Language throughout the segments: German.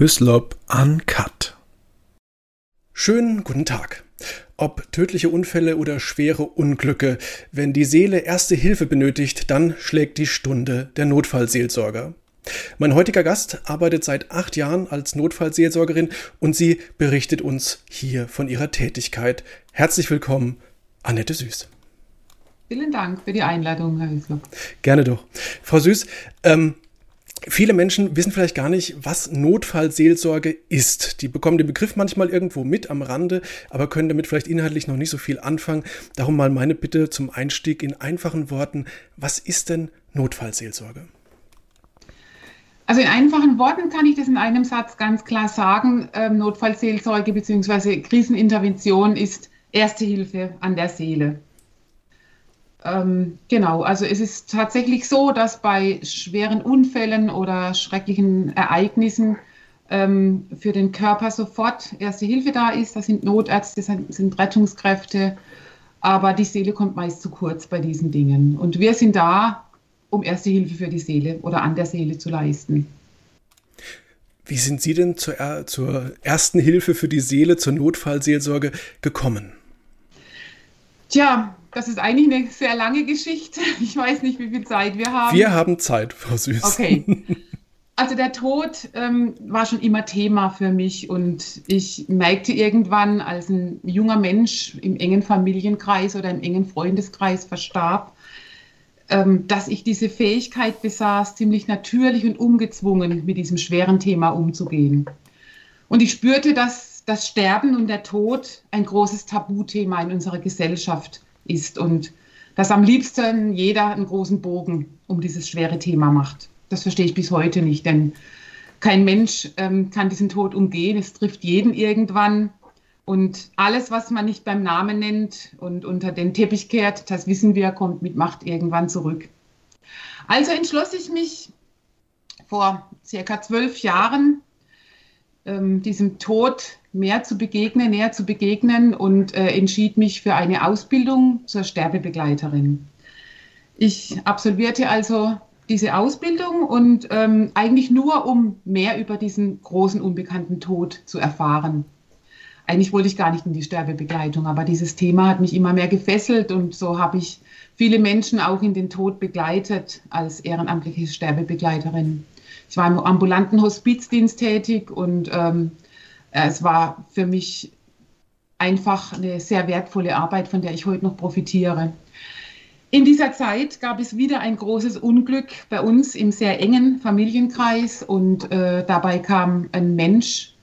Hyslop Uncut. Schönen guten Tag. Ob tödliche Unfälle oder schwere Unglücke, wenn die Seele erste Hilfe benötigt, dann schlägt die Stunde der Notfallseelsorger. Mein heutiger Gast arbeitet seit acht Jahren als Notfallseelsorgerin und sie berichtet uns hier von ihrer Tätigkeit. Herzlich willkommen, Annette Süß. Vielen Dank für die Einladung, Herr Hüsler. Gerne doch. Frau Süß, ähm, Viele Menschen wissen vielleicht gar nicht, was Notfallseelsorge ist. Die bekommen den Begriff manchmal irgendwo mit am Rande, aber können damit vielleicht inhaltlich noch nicht so viel anfangen. Darum mal meine Bitte zum Einstieg in einfachen Worten. Was ist denn Notfallseelsorge? Also in einfachen Worten kann ich das in einem Satz ganz klar sagen. Ähm, Notfallseelsorge bzw. Krisenintervention ist Erste Hilfe an der Seele. Ähm, genau, also es ist tatsächlich so, dass bei schweren Unfällen oder schrecklichen Ereignissen ähm, für den Körper sofort Erste Hilfe da ist. Das sind Notärzte, das sind Rettungskräfte, aber die Seele kommt meist zu kurz bei diesen Dingen. Und wir sind da, um Erste Hilfe für die Seele oder an der Seele zu leisten. Wie sind Sie denn zur, zur ersten Hilfe für die Seele, zur Notfallseelsorge gekommen? Tja, das ist eigentlich eine sehr lange Geschichte. Ich weiß nicht, wie viel Zeit wir haben. Wir haben Zeit, Frau Süß. Okay. Also der Tod ähm, war schon immer Thema für mich und ich merkte irgendwann, als ein junger Mensch im engen Familienkreis oder im engen Freundeskreis verstarb, ähm, dass ich diese Fähigkeit besaß, ziemlich natürlich und ungezwungen mit diesem schweren Thema umzugehen. Und ich spürte, dass das Sterben und der Tod ein großes Tabuthema in unserer Gesellschaft ist und dass am liebsten jeder einen großen Bogen um dieses schwere Thema macht. Das verstehe ich bis heute nicht, denn kein Mensch ähm, kann diesen Tod umgehen. Es trifft jeden irgendwann. Und alles, was man nicht beim Namen nennt und unter den Teppich kehrt, das wissen wir, kommt mit Macht irgendwann zurück. Also entschloss ich mich vor circa zwölf Jahren, ähm, diesem Tod mehr zu begegnen, näher zu begegnen und äh, entschied mich für eine Ausbildung zur Sterbebegleiterin. Ich absolvierte also diese Ausbildung und ähm, eigentlich nur, um mehr über diesen großen unbekannten Tod zu erfahren. Eigentlich wollte ich gar nicht in die Sterbebegleitung, aber dieses Thema hat mich immer mehr gefesselt und so habe ich viele Menschen auch in den Tod begleitet als ehrenamtliche Sterbebegleiterin. Ich war im ambulanten Hospizdienst tätig und ähm, äh, es war für mich einfach eine sehr wertvolle Arbeit, von der ich heute noch profitiere. In dieser Zeit gab es wieder ein großes Unglück bei uns im sehr engen Familienkreis und äh, dabei kam ein Mensch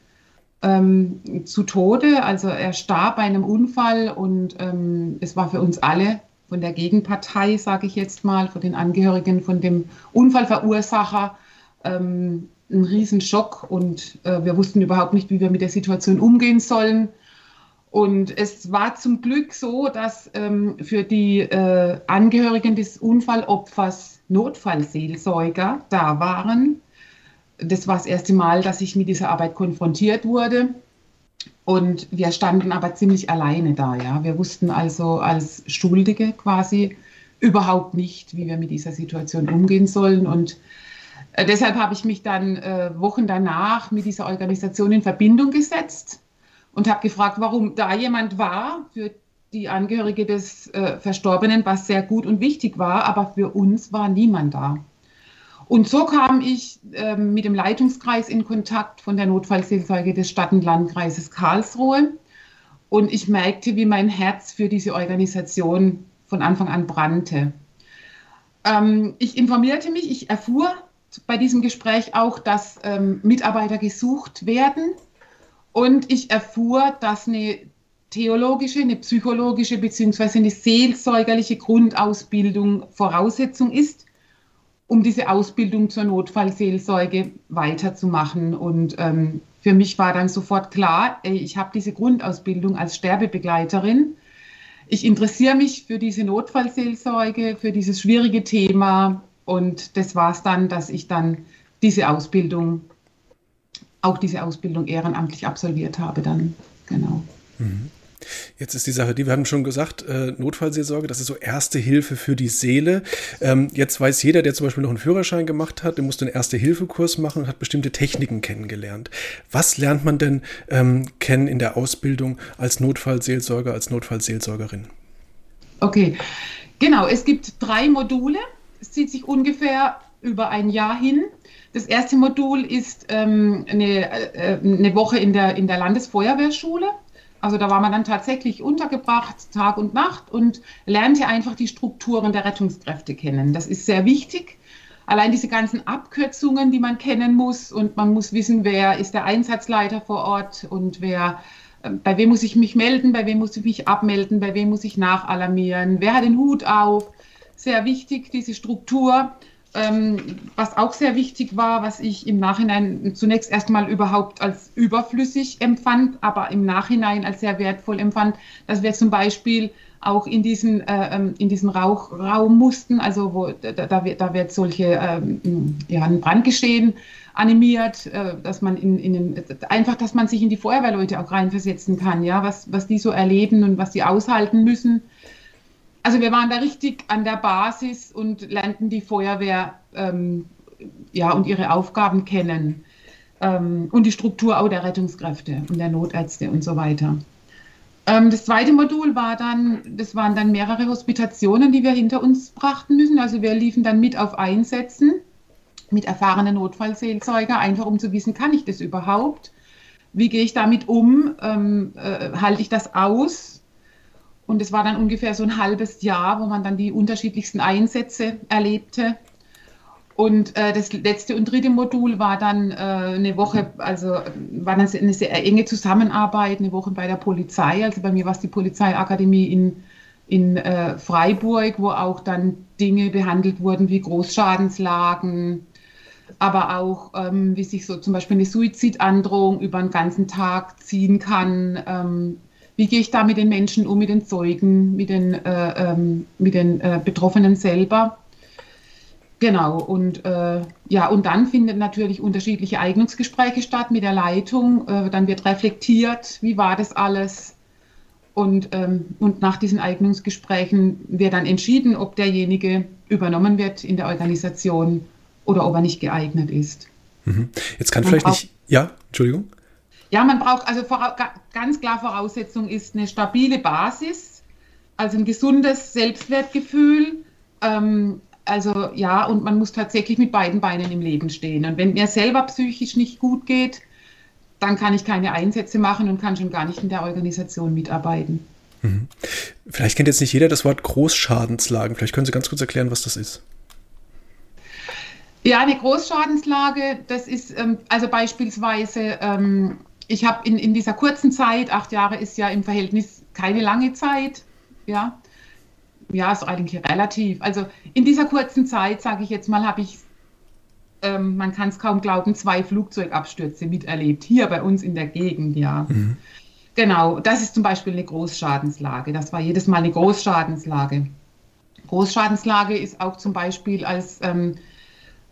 ähm, zu Tode. Also er starb bei einem Unfall und ähm, es war für uns alle von der Gegenpartei, sage ich jetzt mal, von den Angehörigen von dem Unfallverursacher ähm, ein Riesenschock und äh, wir wussten überhaupt nicht, wie wir mit der Situation umgehen sollen. Und es war zum Glück so, dass ähm, für die äh, Angehörigen des Unfallopfers Notfallseelsorger da waren. Das war das erste Mal, dass ich mit dieser Arbeit konfrontiert wurde. Und wir standen aber ziemlich alleine da. Ja. Wir wussten also als Schuldige quasi überhaupt nicht, wie wir mit dieser Situation umgehen sollen. Und äh, deshalb habe ich mich dann äh, Wochen danach mit dieser Organisation in Verbindung gesetzt und habe gefragt, warum da jemand war für die Angehörige des äh, Verstorbenen, was sehr gut und wichtig war, aber für uns war niemand da. Und so kam ich äh, mit dem Leitungskreis in Kontakt von der Notfallseelsorge des Stadt- und Landkreises Karlsruhe. Und ich merkte, wie mein Herz für diese Organisation von Anfang an brannte. Ähm, ich informierte mich, ich erfuhr bei diesem Gespräch auch, dass ähm, Mitarbeiter gesucht werden. Und ich erfuhr, dass eine theologische, eine psychologische bzw. eine seelsorgerliche Grundausbildung Voraussetzung ist, um diese Ausbildung zur Notfallseelsorge weiterzumachen. Und ähm, für mich war dann sofort klar, ich habe diese Grundausbildung als Sterbebegleiterin. Ich interessiere mich für diese Notfallseelsorge, für dieses schwierige Thema und das war es dann, dass ich dann diese Ausbildung, auch diese Ausbildung ehrenamtlich absolviert habe dann, genau. Mhm. Jetzt ist die Sache, die wir haben schon gesagt, äh, Notfallseelsorge, das ist so erste Hilfe für die Seele. Ähm, jetzt weiß jeder, der zum Beispiel noch einen Führerschein gemacht hat, der musste einen Erste-Hilfe-Kurs machen und hat bestimmte Techniken kennengelernt. Was lernt man denn ähm, kennen in der Ausbildung als Notfallseelsorger, als Notfallseelsorgerin? Okay, genau. Es gibt drei Module. Zieht sich ungefähr über ein Jahr hin. Das erste Modul ist ähm, eine, äh, eine Woche in der, in der Landesfeuerwehrschule. Also da war man dann tatsächlich untergebracht, Tag und Nacht und lernte einfach die Strukturen der Rettungskräfte kennen. Das ist sehr wichtig. Allein diese ganzen Abkürzungen, die man kennen muss und man muss wissen, wer ist der Einsatzleiter vor Ort und wer, äh, bei wem muss ich mich melden, bei wem muss ich mich abmelden, bei wem muss ich nachalarmieren, wer hat den Hut auf. Sehr wichtig, diese Struktur. Ähm, was auch sehr wichtig war, was ich im Nachhinein zunächst erstmal überhaupt als überflüssig empfand, aber im Nachhinein als sehr wertvoll empfand, dass wir zum Beispiel auch in diesen, äh, ähm, in diesen Rauchraum mussten, also wo da, da, wird, da wird solche ähm, ja, ein Brandgeschehen animiert, äh, dass man in, in den, einfach, dass man sich in die Feuerwehrleute auch reinversetzen kann, ja, was, was die so erleben und was die aushalten müssen also wir waren da richtig an der Basis und lernten die Feuerwehr ähm, ja, und ihre Aufgaben kennen ähm, und die Struktur auch der Rettungskräfte und der Notärzte und so weiter. Ähm, das zweite Modul war dann, das waren dann mehrere Hospitationen, die wir hinter uns brachten müssen. Also wir liefen dann mit auf Einsätzen mit erfahrenen Notfallseelzeuger, einfach um zu wissen, kann ich das überhaupt? Wie gehe ich damit um? Ähm, äh, halte ich das aus? Und es war dann ungefähr so ein halbes Jahr, wo man dann die unterschiedlichsten Einsätze erlebte. Und äh, das letzte und dritte Modul war dann äh, eine Woche, also war dann eine sehr enge Zusammenarbeit, eine Woche bei der Polizei. Also bei mir war es die Polizeiakademie in, in äh, Freiburg, wo auch dann Dinge behandelt wurden wie Großschadenslagen, aber auch ähm, wie sich so zum Beispiel eine Suizidandrohung über einen ganzen Tag ziehen kann, ähm, wie gehe ich da mit den Menschen um, mit den Zeugen, mit den, äh, ähm, mit den äh, Betroffenen selber. Genau, und äh, ja, und dann finden natürlich unterschiedliche Eignungsgespräche statt mit der Leitung. Äh, dann wird reflektiert, wie war das alles. Und, ähm, und nach diesen Eignungsgesprächen wird dann entschieden, ob derjenige übernommen wird in der Organisation oder ob er nicht geeignet ist. Mhm. Jetzt kann vielleicht nicht. Ja, Entschuldigung. Ja, man braucht also ganz klar Voraussetzung ist eine stabile Basis, also ein gesundes Selbstwertgefühl. Ähm, also ja, und man muss tatsächlich mit beiden Beinen im Leben stehen. Und wenn mir selber psychisch nicht gut geht, dann kann ich keine Einsätze machen und kann schon gar nicht in der Organisation mitarbeiten. Mhm. Vielleicht kennt jetzt nicht jeder das Wort Großschadenslagen. Vielleicht können Sie ganz kurz erklären, was das ist. Ja, eine Großschadenslage, das ist ähm, also beispielsweise ähm, ich habe in, in dieser kurzen Zeit, acht Jahre ist ja im Verhältnis keine lange Zeit, ja, ja, ist eigentlich relativ. Also in dieser kurzen Zeit, sage ich jetzt mal, habe ich, ähm, man kann es kaum glauben, zwei Flugzeugabstürze miterlebt, hier bei uns in der Gegend, ja. Mhm. Genau, das ist zum Beispiel eine Großschadenslage. Das war jedes Mal eine Großschadenslage. Großschadenslage ist auch zum Beispiel als ähm,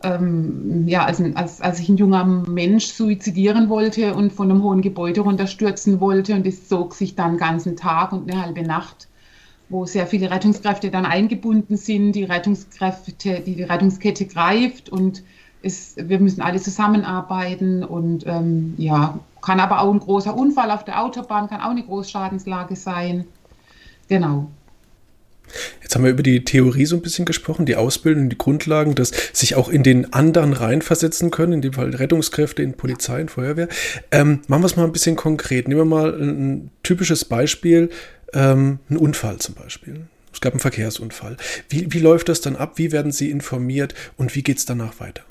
ähm, ja, als, als, als ich ein junger Mensch suizidieren wollte und von einem hohen Gebäude runterstürzen wollte und es zog sich dann einen ganzen Tag und eine halbe Nacht, wo sehr viele Rettungskräfte dann eingebunden sind, die Rettungskräfte, die, die Rettungskette greift und es, wir müssen alle zusammenarbeiten und ähm, ja, kann aber auch ein großer Unfall auf der Autobahn, kann auch eine Großschadenslage sein. Genau. Jetzt haben wir über die Theorie so ein bisschen gesprochen, die Ausbildung, die Grundlagen, dass sich auch in den anderen reinversetzen können, in dem Fall Rettungskräfte, in Polizei und Feuerwehr. Ähm, machen wir es mal ein bisschen konkret. Nehmen wir mal ein, typisches Beispiel, ähm, ein Unfall zum Beispiel. Es gab einen Verkehrsunfall. Wie, wie läuft das dann ab? Wie werden Sie informiert und wie geht es danach weiter?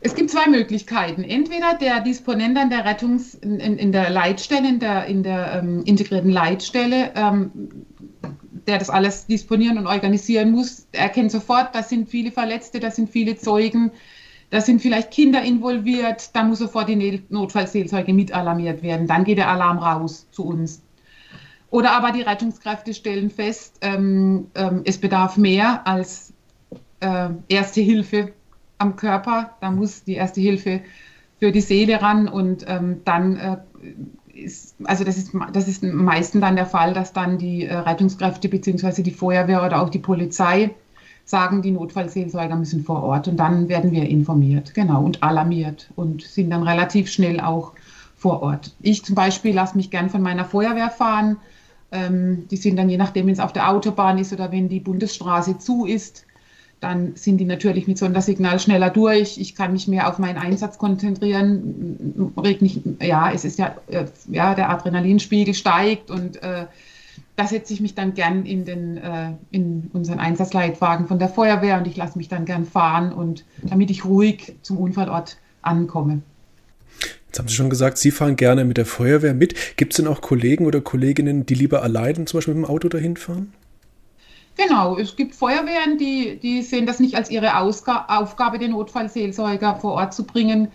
Es gibt zwei Möglichkeiten. Entweder der Disponent an der Rettungs-, in, in, der Leitstelle, in der, in der ähm, integrierten Leitstelle, ähm, der das alles disponieren und organisieren muss, erkennt sofort, das sind viele Verletzte, das sind viele Zeugen, da sind vielleicht Kinder involviert, da muss sofort die Notfallseelsorge mit alarmiert werden. Dann geht der Alarm raus zu uns. Oder aber die Rettungskräfte stellen fest, ähm, ähm, es bedarf mehr als äh, erste Hilfe am Körper. Da muss die erste Hilfe für die Seele ran und ähm, dann äh, ist, also das ist, das ist meistens dann der Fall, dass dann die äh, Rettungskräfte bzw. die Feuerwehr oder auch die Polizei sagen, die Notfallseelsorger müssen vor Ort und dann werden wir informiert, genau, und alarmiert und sind dann relativ schnell auch vor Ort. Ich zum Beispiel lasse mich gern von meiner Feuerwehr fahren. Ähm, die sind dann je nachdem, wenn es auf der Autobahn ist oder wenn die Bundesstraße zu ist, dann sind die natürlich mit Sondersignal schneller durch. Ich kann mich mehr auf meinen Einsatz konzentrieren. Nicht, ja, es ist ja, äh, ja, der Adrenalinspiegel steigt und äh, da setze ich mich dann gern in, den, äh, in unseren Einsatzleitwagen von der Feuerwehr und ich lasse mich dann gern fahren und damit ich ruhig zum Unfallort ankomme. Jetzt haben Sie schon gesagt, Sie fahren gerne mit der Feuerwehr mit. Gibt es denn auch Kollegen oder Kolleginnen, die lieber allein zum Beispiel mit dem Auto dahin fahren? Genau, es gibt Feuerwehren, die, die sehen das nicht als ihre Ausga Aufgabe, den Notfallseelsorger vor Ort zu bringen.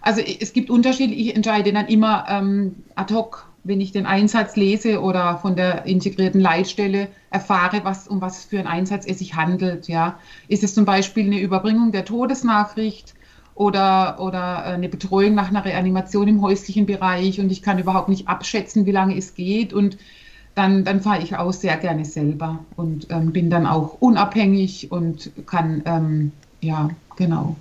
Also es gibt Unterschiede. Ich entscheide dann immer ähm, ad hoc, wenn ich den Einsatz lese oder von der integrierten Leitstelle erfahre, was, um was für einen Einsatz es sich handelt. Ja. Ist es zum Beispiel eine Überbringung der Todesnachricht oder, oder eine Betreuung nach einer Reanimation im häuslichen Bereich und ich kann überhaupt nicht abschätzen, wie lange es geht und dann, dann fahre ich auch sehr gerne selber und ähm, bin dann auch unabhängig und kann, ähm, ja, genau,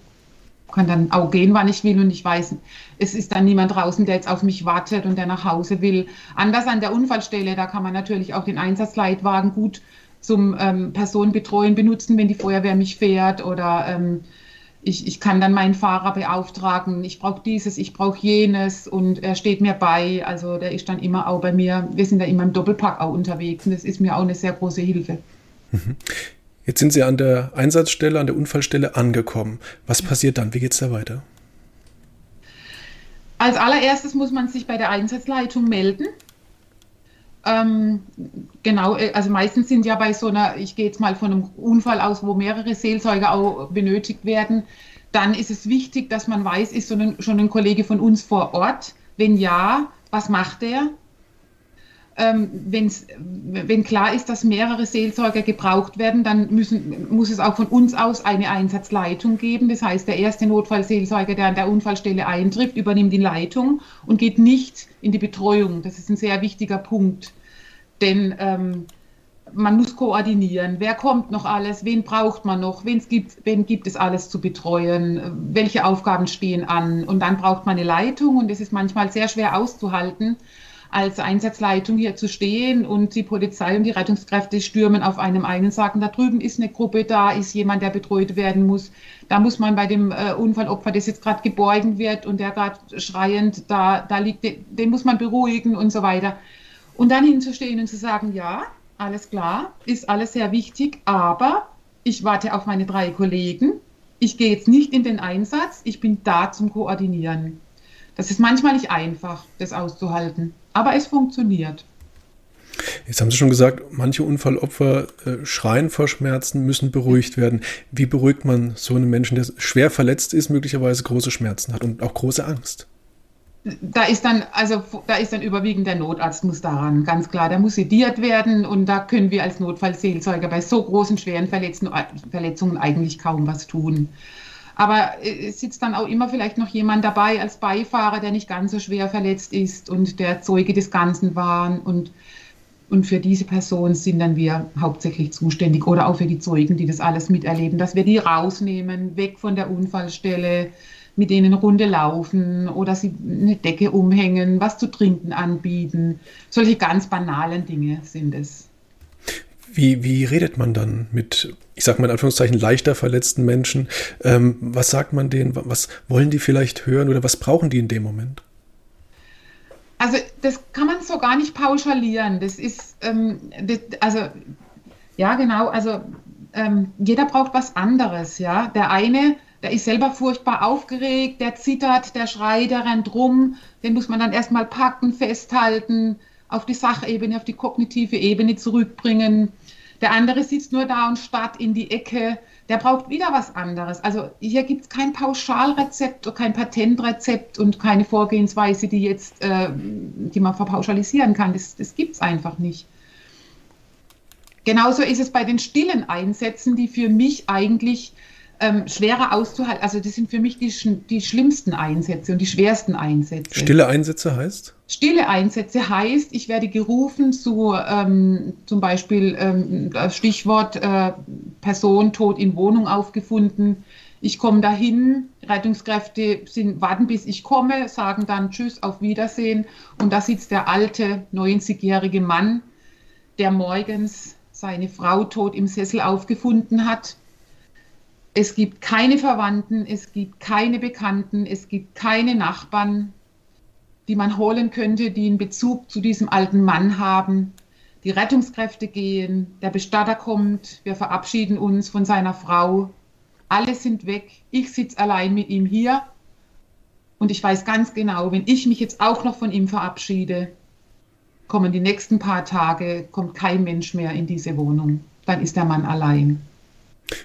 kann dann auch gehen, wann ich will und ich weiß, es ist dann niemand draußen, der jetzt auf mich wartet und der nach Hause will. Anders an der Unfallstelle, da kann man natürlich auch den Einsatzleitwagen gut zum ähm, Personenbetreuen benutzen, wenn die Feuerwehr mich fährt oder ähm, ich, ich kann dann meinen Fahrer beauftragen, ich brauche dieses, ich brauche jenes und er steht mir bei. Also der ist dann immer auch bei mir. Wir sind da immer im Doppelpack auch unterwegs und das ist mir auch eine sehr große Hilfe. Mhm. Jetzt sind Sie an der Einsatzstelle, an der Unfallstelle angekommen. Was passiert dann? Wie geht es da weiter? Als allererstes muss man sich bei der Einsatzleitung melden. Ähm, genau, äh, also meistens sind ja bei so einer, ich gehe jetzt mal von einem Unfall aus, wo mehrere Seelsorger auch benötigt werden, dann ist es wichtig, dass man weiß, ist so ein, schon ein Kollege von uns vor Ort? Wenn ja, was macht er? Ähm, wenn klar ist, dass mehrere Seelsorger gebraucht werden, dann müssen, muss es auch von uns aus eine Einsatzleitung geben. Das heißt, der erste Notfallseelsorger, der an der Unfallstelle eintrifft, übernimmt die Leitung und geht nicht in die Betreuung. Das ist ein sehr wichtiger Punkt. Denn ähm, man muss koordinieren. Wer kommt noch alles? Wen braucht man noch? Wen gibt, wen gibt es alles zu betreuen? Welche Aufgaben stehen an? Und dann braucht man eine Leitung und es ist manchmal sehr schwer auszuhalten als Einsatzleitung hier zu stehen und die Polizei und die Rettungskräfte stürmen auf einem ein und sagen, da drüben ist eine Gruppe, da ist jemand, der betreut werden muss. Da muss man bei dem äh, Unfallopfer, das jetzt gerade geborgen wird und der gerade schreiend da, da liegt, den, den muss man beruhigen und so weiter. Und dann hinzustehen und zu sagen, ja, alles klar, ist alles sehr wichtig, aber ich warte auf meine drei Kollegen. Ich gehe jetzt nicht in den Einsatz, ich bin da zum Koordinieren. Das ist manchmal nicht einfach, das auszuhalten, aber es funktioniert. Jetzt haben Sie schon gesagt, manche Unfallopfer äh, schreien vor Schmerzen, müssen beruhigt werden. Wie beruhigt man so einen Menschen, der schwer verletzt ist, möglicherweise große Schmerzen hat und auch große Angst? Da ist dann, also da ist dann überwiegend der Notarzt muss daran, ganz klar. Der muss sediert werden und da können wir als Notfallseelsorger bei so großen, schweren Verletzungen eigentlich kaum was tun. Aber es sitzt dann auch immer vielleicht noch jemand dabei als Beifahrer, der nicht ganz so schwer verletzt ist und der Zeuge des Ganzen war. Und, und für diese Person sind dann wir hauptsächlich zuständig oder auch für die Zeugen, die das alles miterleben, dass wir die rausnehmen, weg von der Unfallstelle, mit denen Runde laufen oder sie eine Decke umhängen, was zu trinken anbieten. Solche ganz banalen Dinge sind es. Wie, wie redet man dann mit, ich sag mal in Anführungszeichen, leichter verletzten Menschen? Ähm, was sagt man denen? Was wollen die vielleicht hören oder was brauchen die in dem Moment? Also das kann man so gar nicht pauschalieren. Das ist, ähm, das, also ja genau, also ähm, jeder braucht was anderes. Ja, der eine, der ist selber furchtbar aufgeregt, der zittert, der schreit, der rennt rum. Den muss man dann erstmal packen, festhalten, auf die Sachebene, auf die kognitive Ebene zurückbringen. Der andere sitzt nur da und starrt in die Ecke. Der braucht wieder was anderes. Also hier gibt es kein Pauschalrezept, kein Patentrezept und keine Vorgehensweise, die jetzt, äh, die man verpauschalisieren kann. Das, das gibt es einfach nicht. Genauso ist es bei den stillen Einsätzen, die für mich eigentlich ähm, schwerer auszuhalten. Also das sind für mich die, die schlimmsten Einsätze und die schwersten Einsätze. Stille Einsätze heißt? Stille Einsätze heißt, ich werde gerufen zu ähm, zum Beispiel ähm, Stichwort äh, Person tot in Wohnung aufgefunden. Ich komme dahin, Rettungskräfte sind, warten bis ich komme, sagen dann Tschüss, auf Wiedersehen. Und da sitzt der alte 90-jährige Mann, der morgens seine Frau tot im Sessel aufgefunden hat es gibt keine Verwandten, es gibt keine Bekannten, es gibt keine Nachbarn, die man holen könnte, die einen Bezug zu diesem alten Mann haben. Die Rettungskräfte gehen, der Bestatter kommt, wir verabschieden uns von seiner Frau. Alle sind weg. Ich sitze allein mit ihm hier. Und ich weiß ganz genau, wenn ich mich jetzt auch noch von ihm verabschiede, kommen die nächsten paar Tage, kommt kein Mensch mehr in diese Wohnung. Dann ist der Mann allein.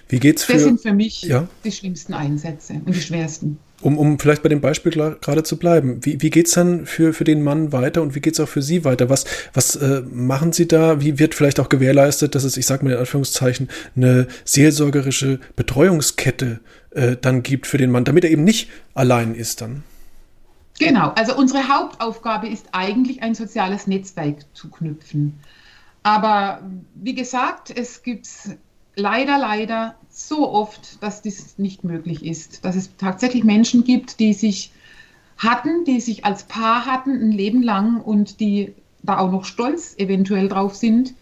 Wie geht's für, das sind für mich ja? die schlimmsten Einsätze und die schwersten. Um, um vielleicht bei dem Beispiel gerade zu bleiben, wie, wie geht es dann für, für den Mann weiter und wie geht es auch für Sie weiter? Was, was äh, machen Sie da? Wie wird vielleicht auch gewährleistet, dass es, ich sage mal in Anführungszeichen, eine seelsorgerische Betreuungskette äh, dann gibt für den Mann, damit er eben nicht allein ist dann? Genau, also unsere Hauptaufgabe ist eigentlich ein soziales Netzwerk zu knüpfen. Aber wie gesagt, es gibt leider, leider so oft, dass das nicht möglich ist. Dass es tatsächlich Menschen gibt, die sich hatten, die sich als Paar hatten, ein Leben lang und die da auch noch stolz eventuell drauf sind,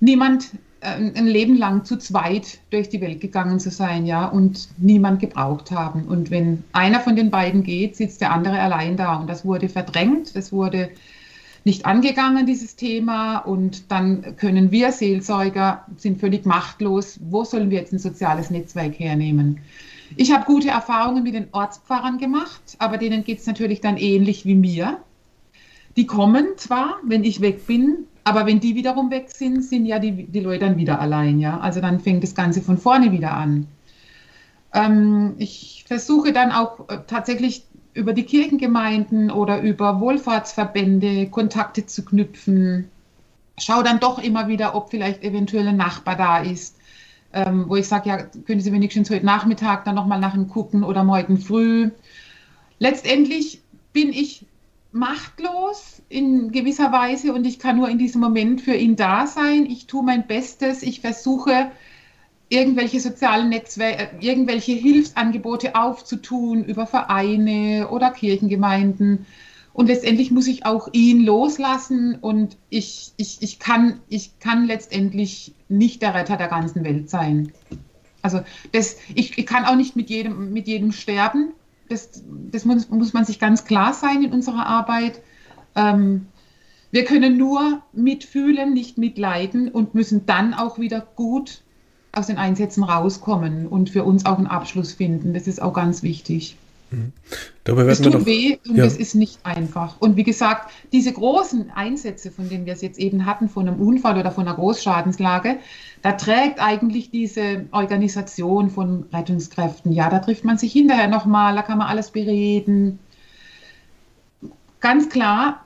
niemand äh, ein Leben lang zu zweit durch die Welt gegangen zu sein, ja, und niemand gebraucht haben. Und wenn einer von den beiden geht, sitzt der andere allein da. Und das wurde verdrängt, das wurde nicht angegangen, dieses Thema. Und dann können wir Seelsorger, sind völlig machtlos. Wo sollen wir jetzt ein soziales Netzwerk hernehmen? Ich habe gute Erfahrungen mit den Ortspfarrern gemacht, aber denen geht es natürlich dann ähnlich wie mir. Die kommen zwar, wenn ich weg bin, aber wenn die wiederum weg sind, sind ja die, die Leute dann wieder allein. Ja? Also dann fängt das Ganze von vorne wieder an. Ähm, ich versuche dann auch äh, tatsächlich über die Kirchengemeinden oder über Wohlfahrtsverbände Kontakte zu knüpfen. Schau dann doch immer wieder, ob vielleicht eventuell ein Nachbar da ist, ähm, wo ich sage, ja, können Sie wenigstens heute Nachmittag dann nochmal nach ihm gucken oder morgen früh. Letztendlich bin ich machtlos in gewisser Weise und ich kann nur in diesem Moment für ihn da sein. Ich tue mein Bestes, ich versuche irgendwelche sozialen Netzwerke, äh, irgendwelche Hilfsangebote aufzutun über Vereine oder Kirchengemeinden. Und letztendlich muss ich auch ihn loslassen und ich, ich, ich, kann, ich kann letztendlich nicht der Retter der ganzen Welt sein. Also das, ich, ich kann auch nicht mit jedem, mit jedem sterben. Das, das muss, muss man sich ganz klar sein in unserer Arbeit. Ähm, wir können nur mitfühlen, nicht mitleiden und müssen dann auch wieder gut aus den Einsätzen rauskommen und für uns auch einen Abschluss finden. Das ist auch ganz wichtig. Mhm. es tut noch, weh und ja. es ist nicht einfach. Und wie gesagt, diese großen Einsätze, von denen wir es jetzt eben hatten, von einem Unfall oder von einer Großschadenslage, da trägt eigentlich diese Organisation von Rettungskräften. Ja, da trifft man sich hinterher nochmal, da kann man alles bereden. Ganz klar,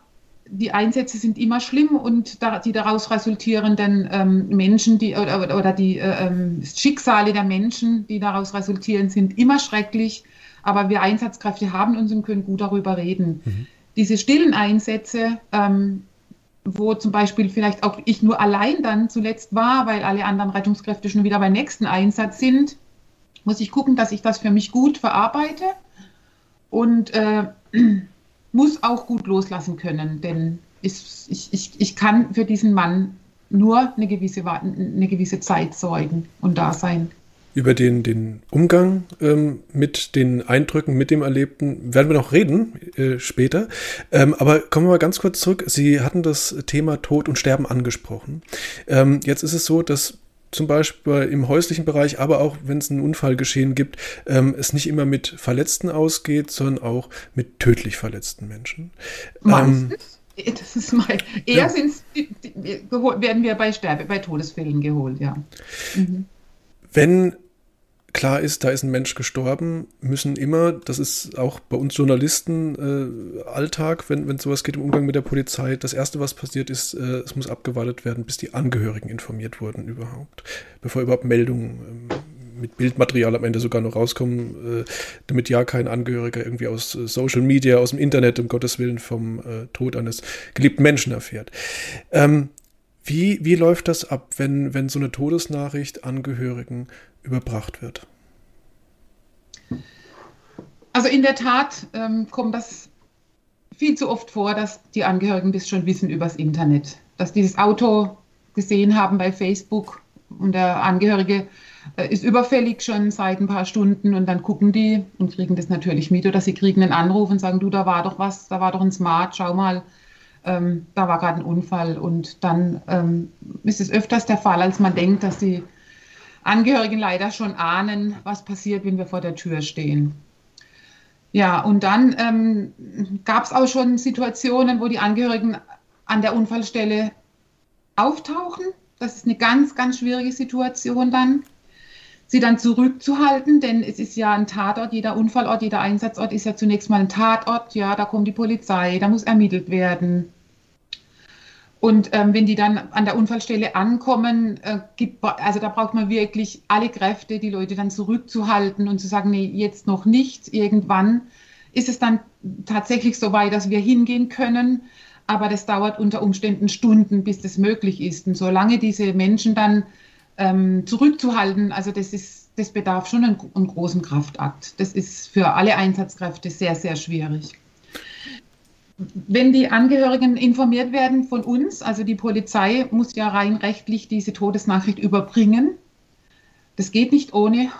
die Einsätze sind immer schlimm und da, die daraus resultierenden ähm, Menschen die, oder, oder die äh, ähm, Schicksale der Menschen, die daraus resultieren, sind immer schrecklich. Aber wir Einsatzkräfte haben uns und können gut darüber reden. Mhm. Diese stillen Einsätze, ähm, wo zum Beispiel vielleicht auch ich nur allein dann zuletzt war, weil alle anderen Rettungskräfte schon wieder beim nächsten Einsatz sind, muss ich gucken, dass ich das für mich gut verarbeite und äh, muss auch gut loslassen können, denn ich, ich, ich, ich kann für diesen Mann nur eine gewisse, eine gewisse Zeit sorgen und da sein. Über den, den Umgang ähm, mit den Eindrücken, mit dem Erlebten werden wir noch reden äh, später. Ähm, aber kommen wir mal ganz kurz zurück. Sie hatten das Thema Tod und Sterben angesprochen. Ähm, jetzt ist es so, dass zum Beispiel im häuslichen Bereich, aber auch wenn es einen Unfall geschehen gibt, ähm, es nicht immer mit Verletzten ausgeht, sondern auch mit tödlich verletzten Menschen. Ähm, das ist mal, eher ja. sind's, werden wir bei Sterbe, bei Todesfällen geholt, ja. Mhm. Wenn klar ist, da ist ein Mensch gestorben, müssen immer, das ist auch bei uns Journalisten äh, Alltag, wenn es sowas geht im Umgang mit der Polizei, das Erste, was passiert ist, äh, es muss abgewartet werden, bis die Angehörigen informiert wurden überhaupt, bevor überhaupt Meldungen mit Bildmaterial am Ende sogar noch rauskommen, äh, damit ja kein Angehöriger irgendwie aus äh, Social Media, aus dem Internet, um Gottes Willen, vom äh, Tod eines geliebten Menschen erfährt. Ähm, wie, wie läuft das ab, wenn, wenn so eine Todesnachricht Angehörigen überbracht wird? Also in der Tat ähm, kommt das viel zu oft vor, dass die Angehörigen das schon wissen übers Internet. Dass dieses Auto gesehen haben bei Facebook und der Angehörige äh, ist überfällig schon seit ein paar Stunden und dann gucken die und kriegen das natürlich mit oder sie kriegen einen Anruf und sagen, du, da war doch was, da war doch ein Smart, schau mal, ähm, da war gerade ein Unfall und dann ähm, ist es öfters der Fall, als man denkt, dass die Angehörigen leider schon ahnen, was passiert, wenn wir vor der Tür stehen. Ja, und dann ähm, gab es auch schon Situationen, wo die Angehörigen an der Unfallstelle auftauchen. Das ist eine ganz, ganz schwierige Situation dann. Sie dann zurückzuhalten, denn es ist ja ein Tatort, jeder Unfallort, jeder Einsatzort ist ja zunächst mal ein Tatort. Ja, da kommt die Polizei, da muss ermittelt werden. Und ähm, wenn die dann an der Unfallstelle ankommen, äh, gibt, also da braucht man wirklich alle Kräfte, die Leute dann zurückzuhalten und zu sagen, nee, jetzt noch nicht. Irgendwann ist es dann tatsächlich so weit, dass wir hingehen können. Aber das dauert unter Umständen Stunden, bis das möglich ist. Und solange diese Menschen dann ähm, zurückzuhalten, also das ist, das bedarf schon einen, einen großen Kraftakt. Das ist für alle Einsatzkräfte sehr, sehr schwierig wenn die Angehörigen informiert werden von uns, also die Polizei muss ja rein rechtlich diese Todesnachricht überbringen. Das geht nicht ohne,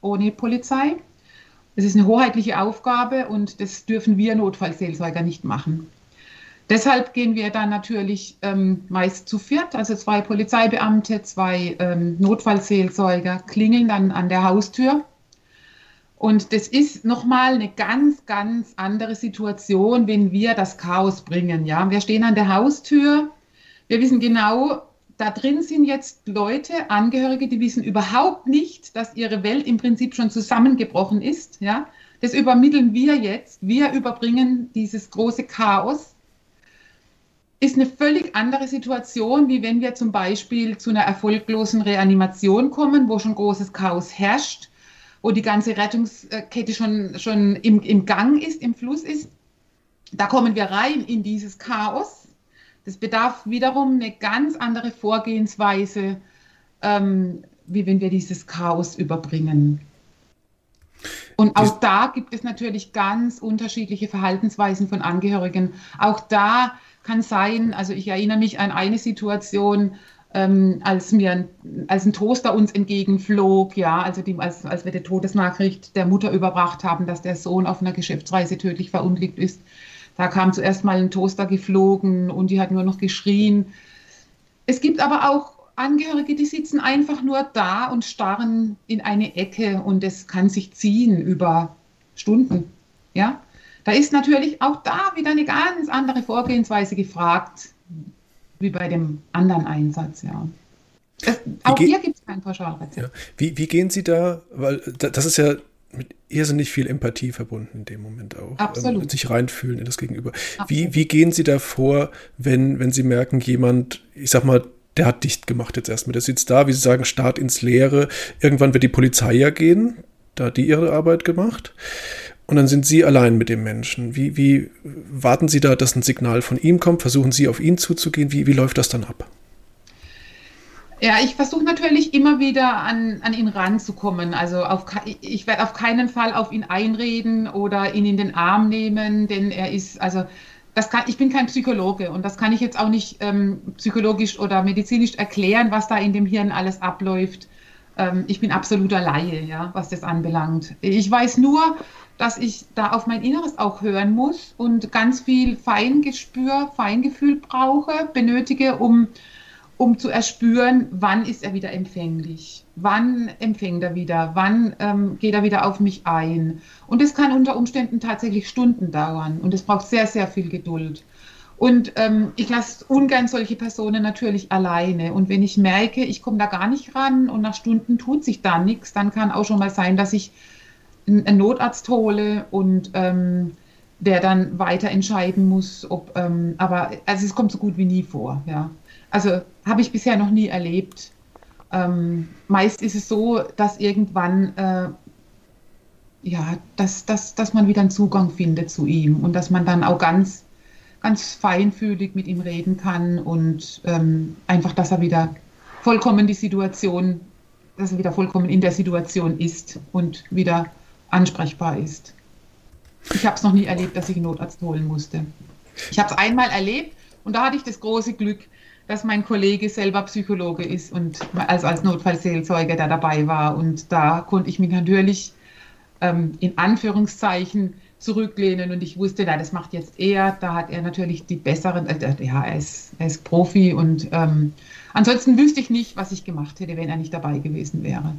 ohne Polizei. Das ist eine hoheitliche Aufgabe und das dürfen wir Notfallseelsorger nicht machen. Deshalb gehen wir dann natürlich ähm, meist zu viert, also zwei Polizeibeamte, zwei ähm, Notfallseelsorger klingeln dann an der Haustür und das ist nochmal eine ganz, ganz andere Situation, wenn wir das Chaos bringen. Ja, wir stehen an der Haustür. Wir wissen genau, da drin sind jetzt Leute, Angehörige, die wissen überhaupt nicht, dass ihre Welt im Prinzip schon zusammengebrochen ist. Ja, das übermitteln wir jetzt. Wir überbringen dieses große Chaos. Ist eine völlig andere Situation, wie wenn wir zum Beispiel zu einer erfolglosen Reanimation kommen, wo schon großes Chaos herrscht wo die ganze Rettungskette schon, schon im, im Gang ist, im Fluss ist. Da kommen wir rein in dieses Chaos. Das bedarf wiederum eine ganz andere Vorgehensweise, ähm, wie wenn wir dieses Chaos überbringen. Und auch da gibt es natürlich ganz unterschiedliche Verhaltensweisen von Angehörigen. Auch da kann sein, also ich erinnere mich an eine Situation, ähm, als mir als ein Toaster uns entgegenflog, ja, also die, als, als wir die Todesnachricht der Mutter überbracht haben, dass der Sohn auf einer Geschäftsreise tödlich verunglückt ist. Da kam zuerst mal ein Toaster geflogen und die hat nur noch geschrien. Es gibt aber auch Angehörige, die sitzen einfach nur da und starren in eine Ecke und es kann sich ziehen über Stunden. Ja, da ist natürlich auch da wieder eine ganz andere Vorgehensweise gefragt wie bei dem anderen Einsatz, ja. Das, auch hier gibt es kein Pauschalrezept. Ja. Wie, wie gehen Sie da, weil das ist ja mit irrsinnig viel Empathie verbunden in dem Moment auch. Absolut. Ähm, sich reinfühlen in das Gegenüber. Wie, wie gehen Sie da vor, wenn, wenn Sie merken, jemand, ich sag mal, der hat dicht gemacht jetzt erstmal. Der sitzt da, wie Sie sagen, Start ins Leere. Irgendwann wird die Polizei ja gehen. Da hat die ihre Arbeit gemacht. Und dann sind Sie allein mit dem Menschen. Wie, wie warten Sie da, dass ein Signal von ihm kommt? Versuchen Sie auf ihn zuzugehen? Wie, wie läuft das dann ab? Ja, ich versuche natürlich immer wieder an, an ihn ranzukommen. Also auf, ich werde auf keinen Fall auf ihn einreden oder ihn in den Arm nehmen, denn er ist, also das kann, ich bin kein Psychologe und das kann ich jetzt auch nicht ähm, psychologisch oder medizinisch erklären, was da in dem Hirn alles abläuft. Ähm, ich bin absoluter Laie, ja, was das anbelangt. Ich weiß nur, dass ich da auf mein Inneres auch hören muss und ganz viel Feingespür, Feingefühl brauche, benötige, um, um zu erspüren, wann ist er wieder empfänglich, wann empfängt er wieder, wann ähm, geht er wieder auf mich ein. Und es kann unter Umständen tatsächlich Stunden dauern und es braucht sehr, sehr viel Geduld. Und ähm, ich lasse ungern solche Personen natürlich alleine. Und wenn ich merke, ich komme da gar nicht ran und nach Stunden tut sich da nichts, dann kann auch schon mal sein, dass ich einen Notarzt hole und ähm, der dann weiter entscheiden muss, ob, ähm, aber also es kommt so gut wie nie vor, ja. Also habe ich bisher noch nie erlebt. ähm, meist ist es so, dass irgendwann äh, ja, dass, dass, dass man wieder einen Zugang findet zu ihm und dass man dann auch ganz, ganz feinfühlig mit ihm reden kann und ähm, einfach, dass er wieder vollkommen die Situation, dass er wieder vollkommen in der Situation ist und wieder ansprechbar ist. Ich habe es noch nie erlebt, dass ich einen Notarzt holen musste. Ich habe es einmal erlebt und da hatte ich das große Glück, dass mein Kollege selber Psychologe ist und also als Notfallseelzeuger, der dabei war. Und da konnte ich mich natürlich ähm, in Anführungszeichen zurücklehnen und ich wusste, na, das macht jetzt er, da hat er natürlich die besseren, äh, ja, er ist, er ist Profi und ähm, ansonsten wüsste ich nicht, was ich gemacht hätte, wenn er nicht dabei gewesen wäre.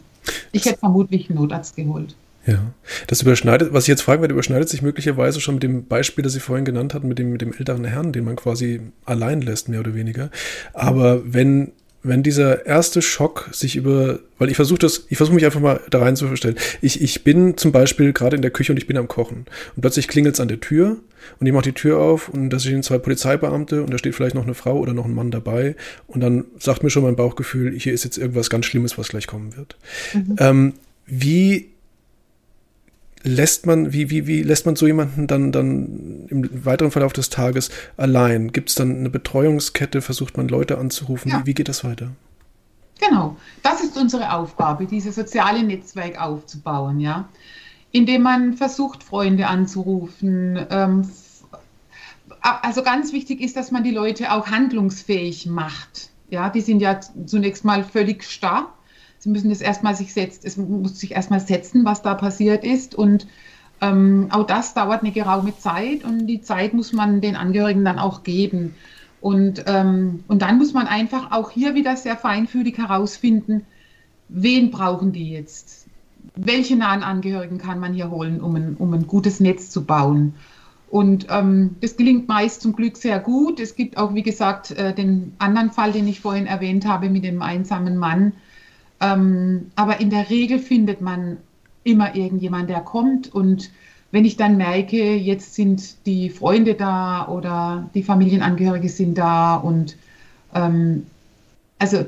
Ich hätte vermutlich einen Notarzt geholt. Ja, das überschneidet, was ich jetzt fragen werde, überschneidet sich möglicherweise schon mit dem Beispiel, das Sie vorhin genannt hatten, mit dem, mit dem älteren Herrn, den man quasi allein lässt, mehr oder weniger. Aber wenn wenn dieser erste Schock sich über, weil ich versuche das, ich versuche mich einfach mal da rein zu verstellen. Ich, ich bin zum Beispiel gerade in der Küche und ich bin am Kochen. Und plötzlich klingelt es an der Tür und ich mache die Tür auf und da stehen zwei Polizeibeamte und da steht vielleicht noch eine Frau oder noch ein Mann dabei. Und dann sagt mir schon mein Bauchgefühl, hier ist jetzt irgendwas ganz Schlimmes, was gleich kommen wird. Mhm. Ähm, wie lässt man, wie, wie, wie lässt man so jemanden dann, dann im weiteren Verlauf des Tages allein? Gibt es dann eine Betreuungskette? Versucht man Leute anzurufen? Ja. Wie, wie geht das weiter? Genau, das ist unsere Aufgabe, dieses soziale Netzwerk aufzubauen, ja. Indem man versucht, Freunde anzurufen. Ähm, also ganz wichtig ist, dass man die Leute auch handlungsfähig macht. Ja, die sind ja zunächst mal völlig starr sie müssen es erstmal sich setzt, es muss sich erstmal setzen, was da passiert ist. Und ähm, auch das dauert eine geraume Zeit und die Zeit muss man den Angehörigen dann auch geben. Und, ähm, und dann muss man einfach auch hier wieder sehr feinfühlig herausfinden, wen brauchen die jetzt? Welche nahen Angehörigen kann man hier holen, um ein, um ein gutes Netz zu bauen? Und ähm, das gelingt meist zum Glück sehr gut. Es gibt auch, wie gesagt, äh, den anderen Fall, den ich vorhin erwähnt habe mit dem einsamen Mann, ähm, aber in der Regel findet man immer irgendjemand, der kommt. Und wenn ich dann merke, jetzt sind die Freunde da oder die Familienangehörige sind da und ähm, also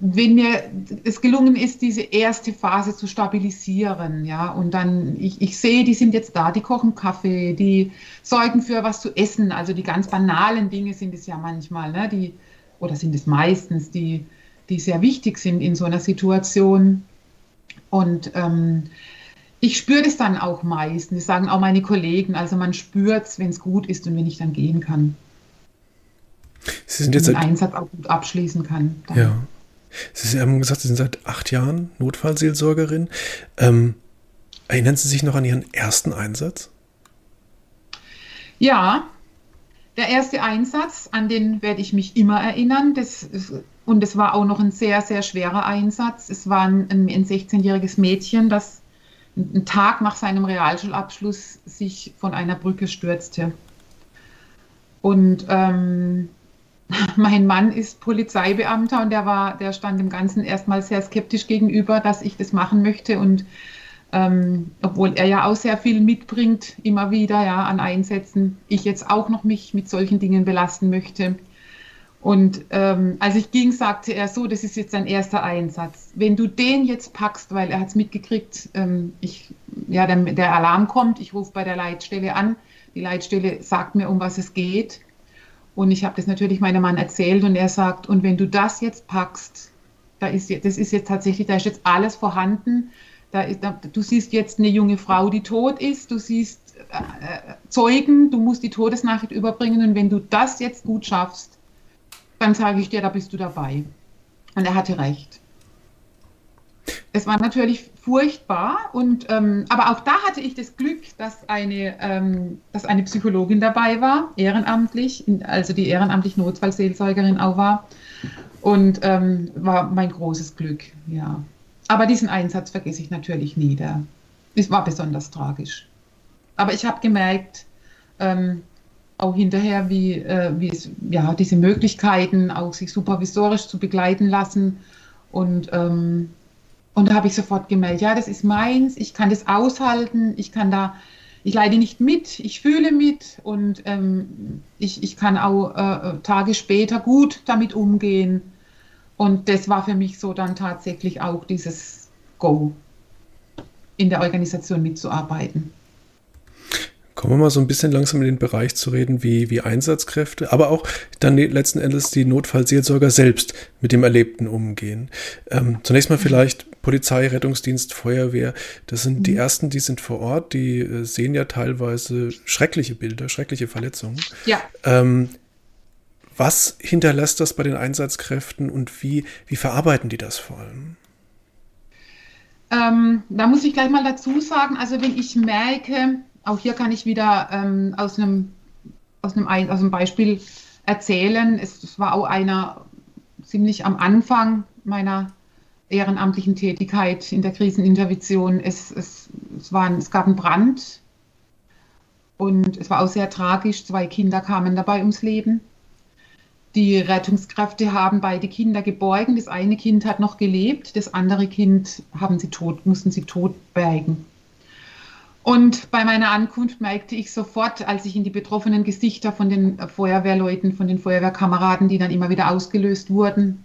wenn mir es gelungen ist, diese erste Phase zu stabilisieren, ja, und dann, ich, ich sehe, die sind jetzt da, die kochen Kaffee, die sorgen für was zu essen, also die ganz banalen Dinge sind es ja manchmal, ne, die, oder sind es meistens, die die sehr wichtig sind in so einer Situation. Und ähm, ich spüre das dann auch meistens, das sagen auch meine Kollegen. Also man spürt es, wenn es gut ist und wenn ich dann gehen kann. Sie sind jetzt den Einsatz auch gut abschließen kann. Dann. Ja. Sie haben gesagt, Sie sind seit acht Jahren Notfallseelsorgerin. Ähm, erinnern Sie sich noch an Ihren ersten Einsatz? Ja, der erste Einsatz, an den werde ich mich immer erinnern. Das und es war auch noch ein sehr, sehr schwerer Einsatz. Es war ein, ein 16-jähriges Mädchen, das einen Tag nach seinem Realschulabschluss sich von einer Brücke stürzte. Und ähm, mein Mann ist Polizeibeamter und der war, der stand dem Ganzen erstmal sehr skeptisch gegenüber, dass ich das machen möchte. Und ähm, obwohl er ja auch sehr viel mitbringt, immer wieder ja an Einsätzen, ich jetzt auch noch mich mit solchen Dingen belasten möchte. Und ähm, als ich ging, sagte er so, das ist jetzt sein erster Einsatz. Wenn du den jetzt packst, weil er hat es mitgekriegt, ähm, ich, ja, der, der Alarm kommt, ich rufe bei der Leitstelle an, die Leitstelle sagt mir, um was es geht. Und ich habe das natürlich meinem Mann erzählt und er sagt, und wenn du das jetzt packst, da ist, das ist jetzt tatsächlich, da ist jetzt alles vorhanden. Da ist, da, du siehst jetzt eine junge Frau, die tot ist, du siehst äh, äh Zeugen, du musst die Todesnachricht überbringen und wenn du das jetzt gut schaffst, dann sage ich dir, da bist du dabei. Und er hatte recht. Es war natürlich furchtbar, und, ähm, aber auch da hatte ich das Glück, dass eine, ähm, dass eine Psychologin dabei war, ehrenamtlich, also die ehrenamtlich Notfallseelsorgerin auch war. Und ähm, war mein großes Glück, ja. Aber diesen Einsatz vergesse ich natürlich nie. Der, es war besonders tragisch. Aber ich habe gemerkt, ähm, auch hinterher, wie, äh, wie es, ja, diese Möglichkeiten, auch sich supervisorisch zu begleiten lassen. Und, ähm, und da habe ich sofort gemeldet, ja, das ist meins, ich kann das aushalten, ich kann da, ich leide nicht mit, ich fühle mit und ähm, ich, ich kann auch äh, Tage später gut damit umgehen. Und das war für mich so dann tatsächlich auch dieses Go, in der Organisation mitzuarbeiten. Kommen wir mal so ein bisschen langsam in den Bereich zu reden, wie, wie Einsatzkräfte, aber auch dann letzten Endes die Notfallseelsorger selbst mit dem Erlebten umgehen. Ähm, zunächst mal mhm. vielleicht Polizei, Rettungsdienst, Feuerwehr. Das sind mhm. die ersten, die sind vor Ort, die äh, sehen ja teilweise schreckliche Bilder, schreckliche Verletzungen. Ja. Ähm, was hinterlässt das bei den Einsatzkräften und wie, wie verarbeiten die das vor allem? Ähm, da muss ich gleich mal dazu sagen, also wenn ich merke, auch hier kann ich wieder ähm, aus, einem, aus, einem, aus einem Beispiel erzählen. Es, es war auch einer ziemlich am Anfang meiner ehrenamtlichen Tätigkeit in der Krisenintervention. Es, es, es, war, es gab einen Brand und es war auch sehr tragisch. Zwei Kinder kamen dabei ums Leben. Die Rettungskräfte haben beide Kinder geborgen. Das eine Kind hat noch gelebt, das andere Kind haben sie tot, mussten sie tot bergen. Und bei meiner Ankunft merkte ich sofort, als ich in die betroffenen Gesichter von den Feuerwehrleuten, von den Feuerwehrkameraden, die dann immer wieder ausgelöst wurden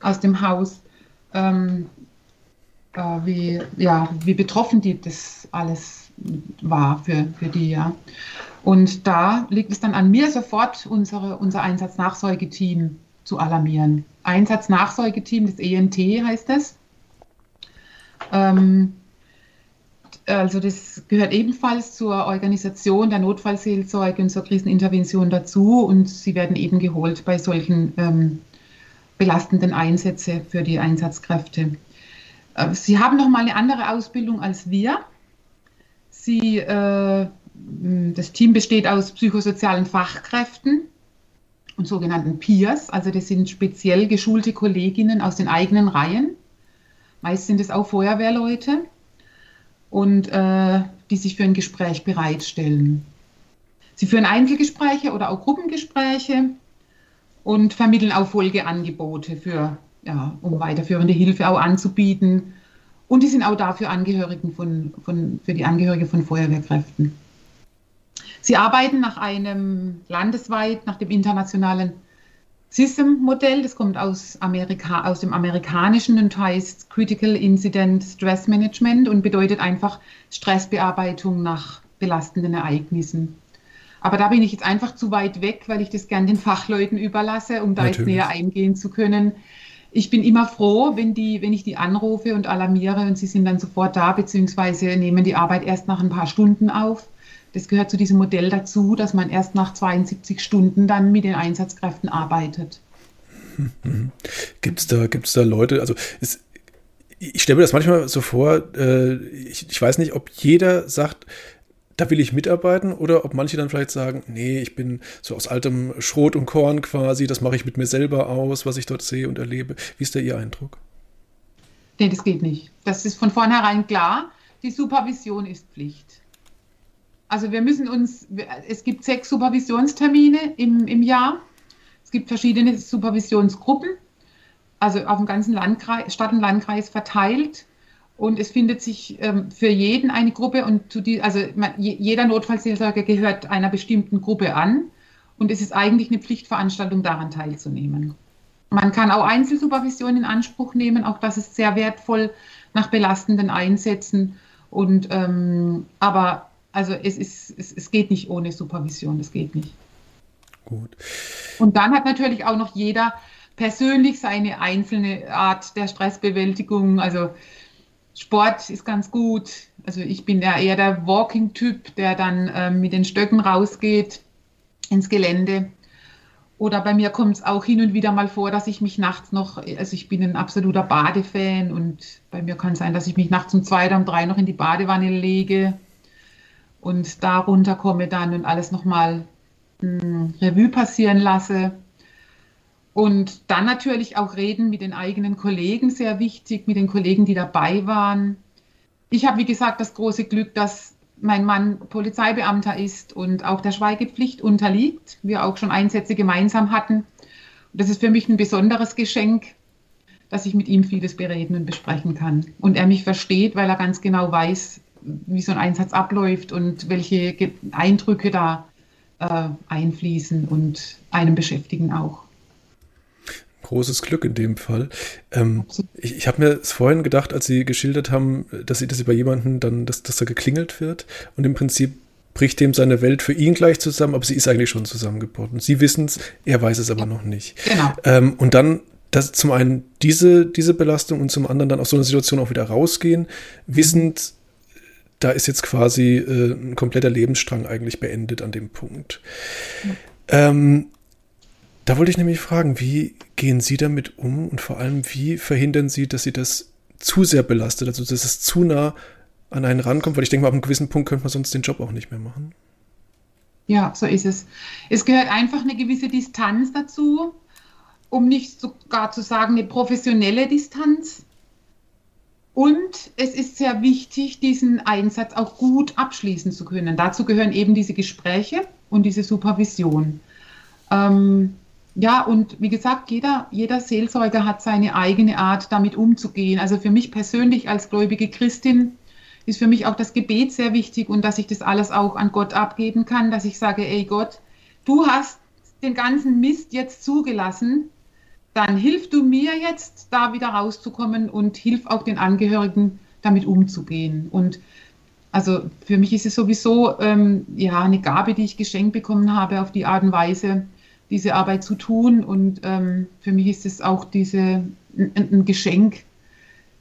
aus dem Haus, ähm, äh, wie, ja, wie betroffen die das alles war für, für die. Ja. Und da liegt es dann an mir sofort, unsere, unser Einsatznachsorgeteam zu alarmieren. Einsatznachsorgeteam, das ENT heißt es. Ähm, also das gehört ebenfalls zur Organisation der Notfallseelsorge und zur Krisenintervention dazu und sie werden eben geholt bei solchen ähm, belastenden Einsätzen für die Einsatzkräfte. Äh, sie haben noch mal eine andere Ausbildung als wir. Sie, äh, das Team besteht aus psychosozialen Fachkräften und sogenannten Peers, also das sind speziell geschulte Kolleginnen aus den eigenen Reihen. Meist sind es auch Feuerwehrleute und äh, die sich für ein Gespräch bereitstellen. Sie führen Einzelgespräche oder auch Gruppengespräche und vermitteln auch Folgeangebote für, ja, um weiterführende Hilfe auch anzubieten. Und die sind auch dafür Angehörigen von, von, für die Angehörige von Feuerwehrkräften. Sie arbeiten nach einem landesweit, nach dem internationalen System-Modell, das kommt aus, Amerika, aus dem Amerikanischen und heißt Critical Incident Stress Management und bedeutet einfach Stressbearbeitung nach belastenden Ereignissen. Aber da bin ich jetzt einfach zu weit weg, weil ich das gern den Fachleuten überlasse, um da Natürlich. jetzt näher eingehen zu können. Ich bin immer froh, wenn, die, wenn ich die anrufe und alarmiere und sie sind dann sofort da, beziehungsweise nehmen die Arbeit erst nach ein paar Stunden auf. Das gehört zu diesem Modell dazu, dass man erst nach 72 Stunden dann mit den Einsatzkräften arbeitet. Gibt es da, gibt's da Leute, also es, ich stelle mir das manchmal so vor, äh, ich, ich weiß nicht, ob jeder sagt, da will ich mitarbeiten oder ob manche dann vielleicht sagen, nee, ich bin so aus altem Schrot und Korn quasi, das mache ich mit mir selber aus, was ich dort sehe und erlebe. Wie ist da Ihr Eindruck? Nee, das geht nicht. Das ist von vornherein klar. Die Supervision ist Pflicht. Also wir müssen uns, es gibt sechs Supervisionstermine im, im Jahr. Es gibt verschiedene Supervisionsgruppen, also auf dem ganzen Landkreis, Stadt- und Landkreis verteilt. Und es findet sich ähm, für jeden eine Gruppe und zu die, also man, jeder Notfallseelsorger gehört einer bestimmten Gruppe an. Und es ist eigentlich eine Pflichtveranstaltung, daran teilzunehmen. Man kann auch Einzelsupervision in Anspruch nehmen, auch das ist sehr wertvoll nach belastenden Einsätzen. Und ähm, aber also es, ist, es, es geht nicht ohne Supervision, das geht nicht. Gut. Und dann hat natürlich auch noch jeder persönlich seine einzelne Art der Stressbewältigung. Also Sport ist ganz gut. Also ich bin ja eher der Walking-Typ, der dann ähm, mit den Stöcken rausgeht ins Gelände. Oder bei mir kommt es auch hin und wieder mal vor, dass ich mich nachts noch, also ich bin ein absoluter Badefan und bei mir kann es sein, dass ich mich nachts um zwei oder um drei noch in die Badewanne lege und darunter komme dann und alles nochmal hm, Revue passieren lasse. Und dann natürlich auch reden mit den eigenen Kollegen, sehr wichtig, mit den Kollegen, die dabei waren. Ich habe, wie gesagt, das große Glück, dass mein Mann Polizeibeamter ist und auch der Schweigepflicht unterliegt. Wir auch schon Einsätze gemeinsam hatten. Und das ist für mich ein besonderes Geschenk, dass ich mit ihm vieles bereden und besprechen kann. Und er mich versteht, weil er ganz genau weiß, wie so ein Einsatz abläuft und welche Eindrücke da äh, einfließen und einen beschäftigen auch. großes Glück in dem Fall. Ähm, ich ich habe mir vorhin gedacht, als Sie geschildert haben, dass Sie, dass Sie bei jemandem dann, dass, dass da geklingelt wird und im Prinzip bricht dem seine Welt für ihn gleich zusammen, aber sie ist eigentlich schon zusammengebrochen. Sie wissen es, er weiß es aber noch nicht. Genau. Ähm, und dann dass zum einen diese, diese Belastung und zum anderen dann aus so einer Situation auch wieder rausgehen, wissend, da ist jetzt quasi äh, ein kompletter Lebensstrang eigentlich beendet an dem Punkt. Ähm, da wollte ich nämlich fragen, wie gehen Sie damit um und vor allem, wie verhindern Sie, dass Sie das zu sehr belastet, also dass es zu nah an einen rankommt, weil ich denke mal, ab einem gewissen Punkt könnte man sonst den Job auch nicht mehr machen. Ja, so ist es. Es gehört einfach eine gewisse Distanz dazu, um nicht sogar zu sagen eine professionelle Distanz. Und es ist sehr wichtig, diesen Einsatz auch gut abschließen zu können. Dazu gehören eben diese Gespräche und diese Supervision. Ähm, ja, und wie gesagt, jeder, jeder Seelsorger hat seine eigene Art, damit umzugehen. Also für mich persönlich als gläubige Christin ist für mich auch das Gebet sehr wichtig und dass ich das alles auch an Gott abgeben kann, dass ich sage, ey Gott, du hast den ganzen Mist jetzt zugelassen, dann hilf du mir jetzt, da wieder rauszukommen und hilf auch den Angehörigen, damit umzugehen. Und also für mich ist es sowieso ähm, ja eine Gabe, die ich geschenkt bekommen habe, auf die Art und Weise diese Arbeit zu tun. Und ähm, für mich ist es auch diese, ein, ein, Geschenk,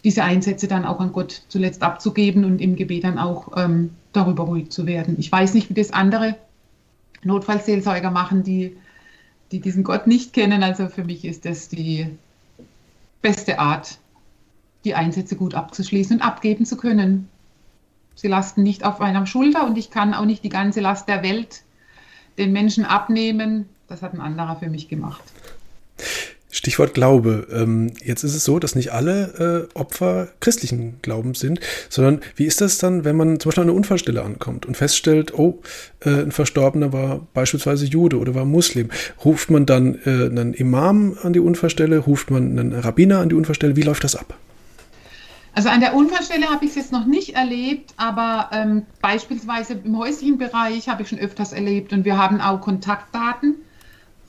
diese Einsätze dann auch an Gott zuletzt abzugeben und im Gebet dann auch ähm, darüber ruhig zu werden. Ich weiß nicht, wie das andere Notfallseelsorger machen, die, die diesen Gott nicht kennen. Also für mich ist das die beste Art, die Einsätze gut abzuschließen und abgeben zu können. Sie lasten nicht auf meiner Schulter und ich kann auch nicht die ganze Last der Welt den Menschen abnehmen, das hat ein anderer für mich gemacht. Stichwort Glaube. Ähm, jetzt ist es so, dass nicht alle äh, Opfer christlichen Glaubens sind, sondern wie ist das dann, wenn man zum Beispiel an eine Unfallstelle ankommt und feststellt, oh, äh, ein Verstorbener war beispielsweise Jude oder war Muslim. Ruft man dann äh, einen Imam an die Unfallstelle, ruft man einen Rabbiner an die Unfallstelle? Wie läuft das ab? Also an der Unfallstelle habe ich es jetzt noch nicht erlebt, aber ähm, beispielsweise im häuslichen Bereich habe ich schon öfters erlebt und wir haben auch Kontaktdaten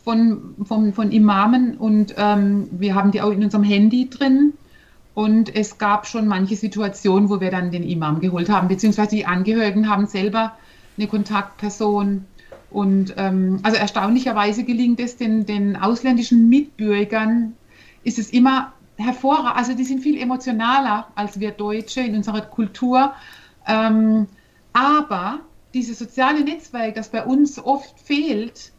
von, von, von Imamen und ähm, wir haben die auch in unserem Handy drin. Und es gab schon manche Situationen, wo wir dann den Imam geholt haben, beziehungsweise die Angehörigen haben selber eine Kontaktperson. Und ähm, also erstaunlicherweise gelingt es den, den ausländischen Mitbürgern, ist es immer hervorragend, also die sind viel emotionaler als wir Deutsche in unserer Kultur. Ähm, aber dieses soziale Netzwerk, das bei uns oft fehlt,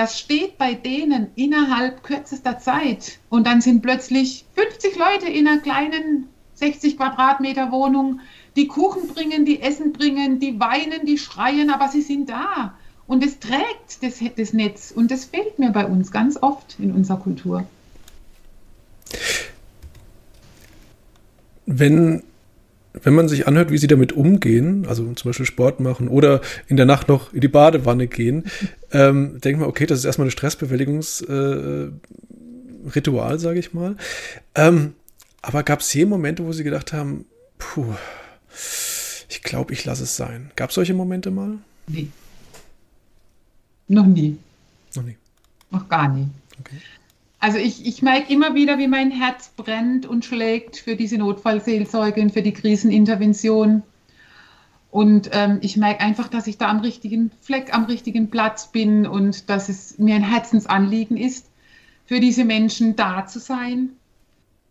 das steht bei denen innerhalb kürzester Zeit. Und dann sind plötzlich 50 Leute in einer kleinen 60 Quadratmeter Wohnung, die Kuchen bringen, die Essen bringen, die weinen, die schreien, aber sie sind da. Und es trägt das, das Netz. Und das fehlt mir bei uns ganz oft in unserer Kultur. Wenn, wenn man sich anhört, wie sie damit umgehen, also zum Beispiel Sport machen oder in der Nacht noch in die Badewanne gehen, ähm, denkt man, okay, das ist erstmal ein Stressbewältigungsritual, äh, sage ich mal. Ähm, aber gab es je Momente, wo sie gedacht haben, puh, ich glaube, ich lasse es sein. Gab es solche Momente mal? Nee. Noch nie. Noch nie. Noch gar nie. Okay. Also ich, ich merke immer wieder, wie mein Herz brennt und schlägt für diese Notfallseelsorge und für die Krisenintervention. Und ähm, ich merke einfach, dass ich da am richtigen Fleck, am richtigen Platz bin und dass es mir ein Herzensanliegen ist, für diese Menschen da zu sein,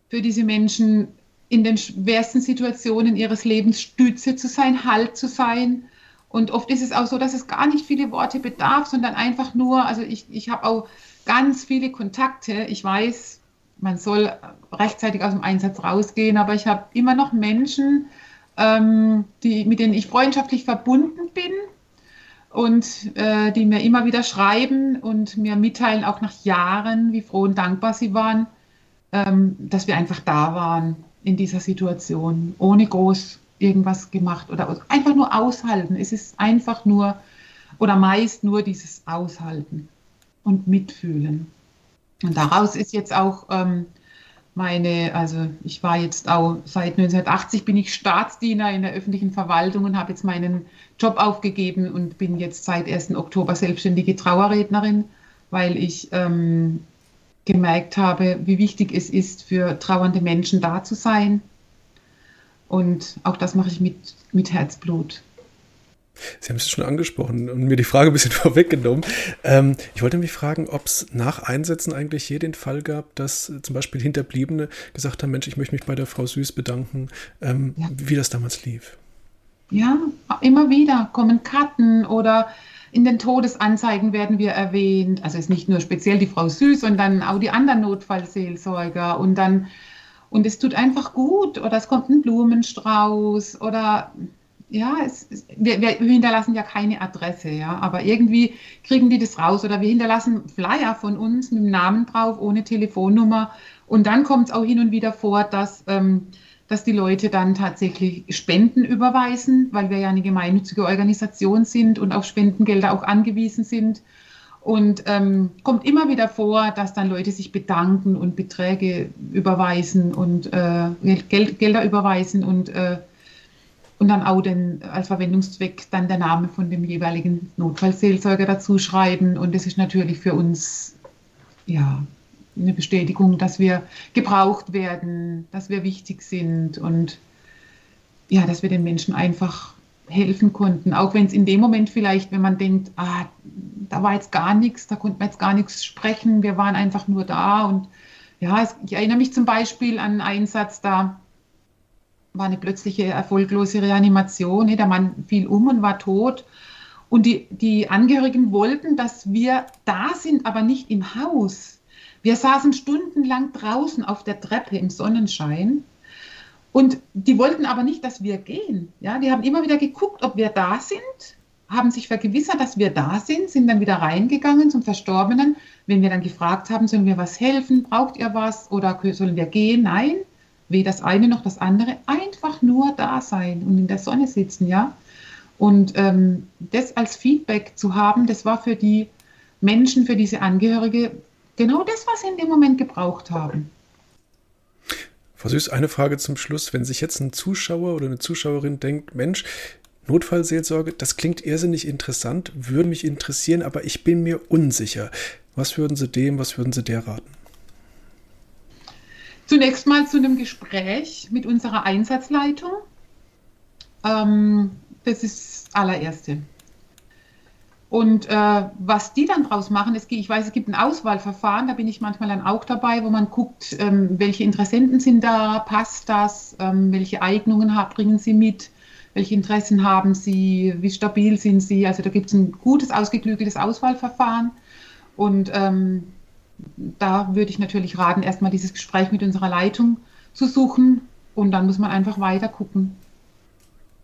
für diese Menschen in den schwersten Situationen ihres Lebens Stütze zu sein, Halt zu sein. Und oft ist es auch so, dass es gar nicht viele Worte bedarf, sondern einfach nur, also ich, ich habe auch ganz viele Kontakte. Ich weiß, man soll rechtzeitig aus dem Einsatz rausgehen, aber ich habe immer noch Menschen, ähm, die, mit denen ich freundschaftlich verbunden bin und äh, die mir immer wieder schreiben und mir mitteilen, auch nach Jahren, wie froh und dankbar sie waren, ähm, dass wir einfach da waren in dieser Situation, ohne groß irgendwas gemacht oder einfach nur aushalten. Es ist einfach nur oder meist nur dieses Aushalten und mitfühlen. Und daraus ist jetzt auch ähm, meine, also ich war jetzt auch seit 1980 bin ich Staatsdiener in der öffentlichen Verwaltung und habe jetzt meinen Job aufgegeben und bin jetzt seit 1. Oktober selbstständige Trauerrednerin, weil ich ähm, gemerkt habe, wie wichtig es ist, für trauernde Menschen da zu sein. Und auch das mache ich mit, mit Herzblut. Sie haben es schon angesprochen und mir die Frage ein bisschen vorweggenommen. Ähm, ich wollte mich fragen, ob es nach Einsätzen eigentlich hier den Fall gab, dass zum Beispiel Hinterbliebene gesagt haben, Mensch, ich möchte mich bei der Frau Süß bedanken, ähm, ja. wie das damals lief. Ja, immer wieder kommen Karten oder in den Todesanzeigen werden wir erwähnt. Also es ist nicht nur speziell die Frau Süß, sondern auch die anderen Notfallseelsorger. Und dann, und es tut einfach gut oder es kommt ein Blumenstrauß oder ja, es, wir, wir, hinterlassen ja keine Adresse, ja, aber irgendwie kriegen die das raus oder wir hinterlassen Flyer von uns mit dem Namen drauf, ohne Telefonnummer. Und dann kommt es auch hin und wieder vor, dass, ähm, dass die Leute dann tatsächlich Spenden überweisen, weil wir ja eine gemeinnützige Organisation sind und auf Spendengelder auch angewiesen sind. Und ähm, kommt immer wieder vor, dass dann Leute sich bedanken und Beträge überweisen und äh, Geld, Gelder überweisen und äh, und dann auch den, als Verwendungszweck dann der Name von dem jeweiligen Notfallseelsorger dazu schreiben. Und das ist natürlich für uns ja eine Bestätigung, dass wir gebraucht werden, dass wir wichtig sind und ja, dass wir den Menschen einfach helfen konnten. Auch wenn es in dem Moment vielleicht, wenn man denkt, ah, da war jetzt gar nichts, da konnten wir jetzt gar nichts sprechen, wir waren einfach nur da. Und ja, es, ich erinnere mich zum Beispiel an einen Einsatz da, war eine plötzliche erfolglose Reanimation. Der Mann fiel um und war tot. Und die, die Angehörigen wollten, dass wir da sind, aber nicht im Haus. Wir saßen stundenlang draußen auf der Treppe im Sonnenschein. Und die wollten aber nicht, dass wir gehen. Ja, die haben immer wieder geguckt, ob wir da sind, haben sich vergewissert, dass wir da sind, sind dann wieder reingegangen zum Verstorbenen. Wenn wir dann gefragt haben, sollen wir was helfen, braucht ihr was oder sollen wir gehen? Nein, weder das eine noch das andere, einfach nur da sein und in der Sonne sitzen, ja. Und ähm, das als Feedback zu haben, das war für die Menschen, für diese Angehörige genau das, was sie in dem Moment gebraucht haben. Frau Süß, eine Frage zum Schluss. Wenn sich jetzt ein Zuschauer oder eine Zuschauerin denkt, Mensch, Notfallseelsorge, das klingt irrsinnig interessant, würde mich interessieren, aber ich bin mir unsicher. Was würden Sie dem, was würden Sie der raten? Zunächst mal zu einem Gespräch mit unserer Einsatzleitung. Ähm, das ist das allererste. Und äh, was die dann draus machen, es, ich weiß, es gibt ein Auswahlverfahren, da bin ich manchmal dann auch dabei, wo man guckt, ähm, welche Interessenten sind da, passt das, ähm, welche Eignungen haben, bringen sie mit, welche Interessen haben sie, wie stabil sind sie. Also da gibt es ein gutes, ausgeklügeltes Auswahlverfahren. Und ähm, da würde ich natürlich raten, erstmal dieses Gespräch mit unserer Leitung zu suchen und dann muss man einfach weiter gucken.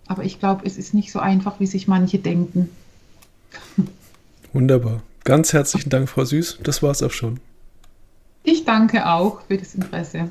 Aber ich glaube, es ist nicht so einfach, wie sich manche denken. Wunderbar. Ganz herzlichen Dank, Frau Süß. Das war es auch schon. Ich danke auch für das Interesse.